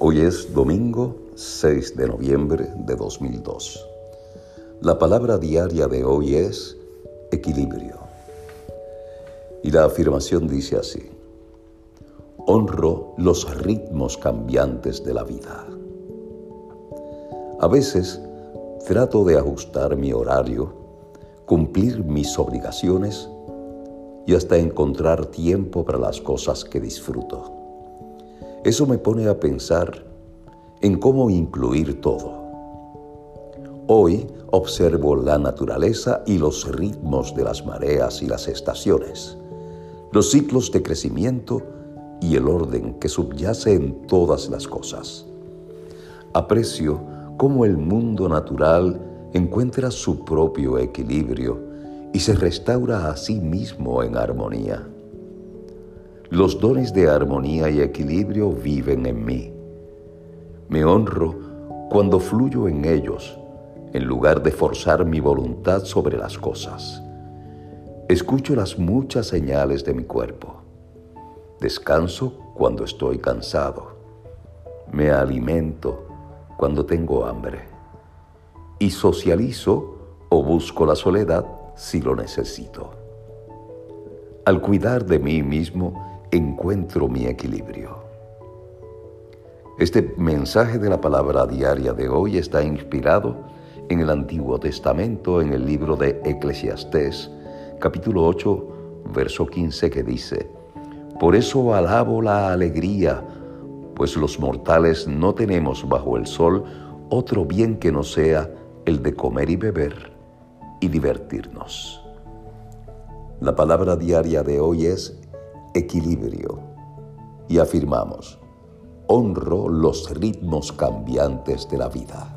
Hoy es domingo 6 de noviembre de 2002. La palabra diaria de hoy es equilibrio. Y la afirmación dice así, honro los ritmos cambiantes de la vida. A veces trato de ajustar mi horario, cumplir mis obligaciones y hasta encontrar tiempo para las cosas que disfruto. Eso me pone a pensar en cómo incluir todo. Hoy observo la naturaleza y los ritmos de las mareas y las estaciones, los ciclos de crecimiento y el orden que subyace en todas las cosas. Aprecio cómo el mundo natural encuentra su propio equilibrio y se restaura a sí mismo en armonía. Los dones de armonía y equilibrio viven en mí. Me honro cuando fluyo en ellos, en lugar de forzar mi voluntad sobre las cosas. Escucho las muchas señales de mi cuerpo. Descanso cuando estoy cansado. Me alimento cuando tengo hambre. Y socializo o busco la soledad si lo necesito. Al cuidar de mí mismo, encuentro mi equilibrio. Este mensaje de la palabra diaria de hoy está inspirado en el Antiguo Testamento, en el libro de Eclesiastés, capítulo 8, verso 15, que dice, Por eso alabo la alegría, pues los mortales no tenemos bajo el sol otro bien que no sea el de comer y beber y divertirnos. La palabra diaria de hoy es equilibrio y afirmamos, honro los ritmos cambiantes de la vida.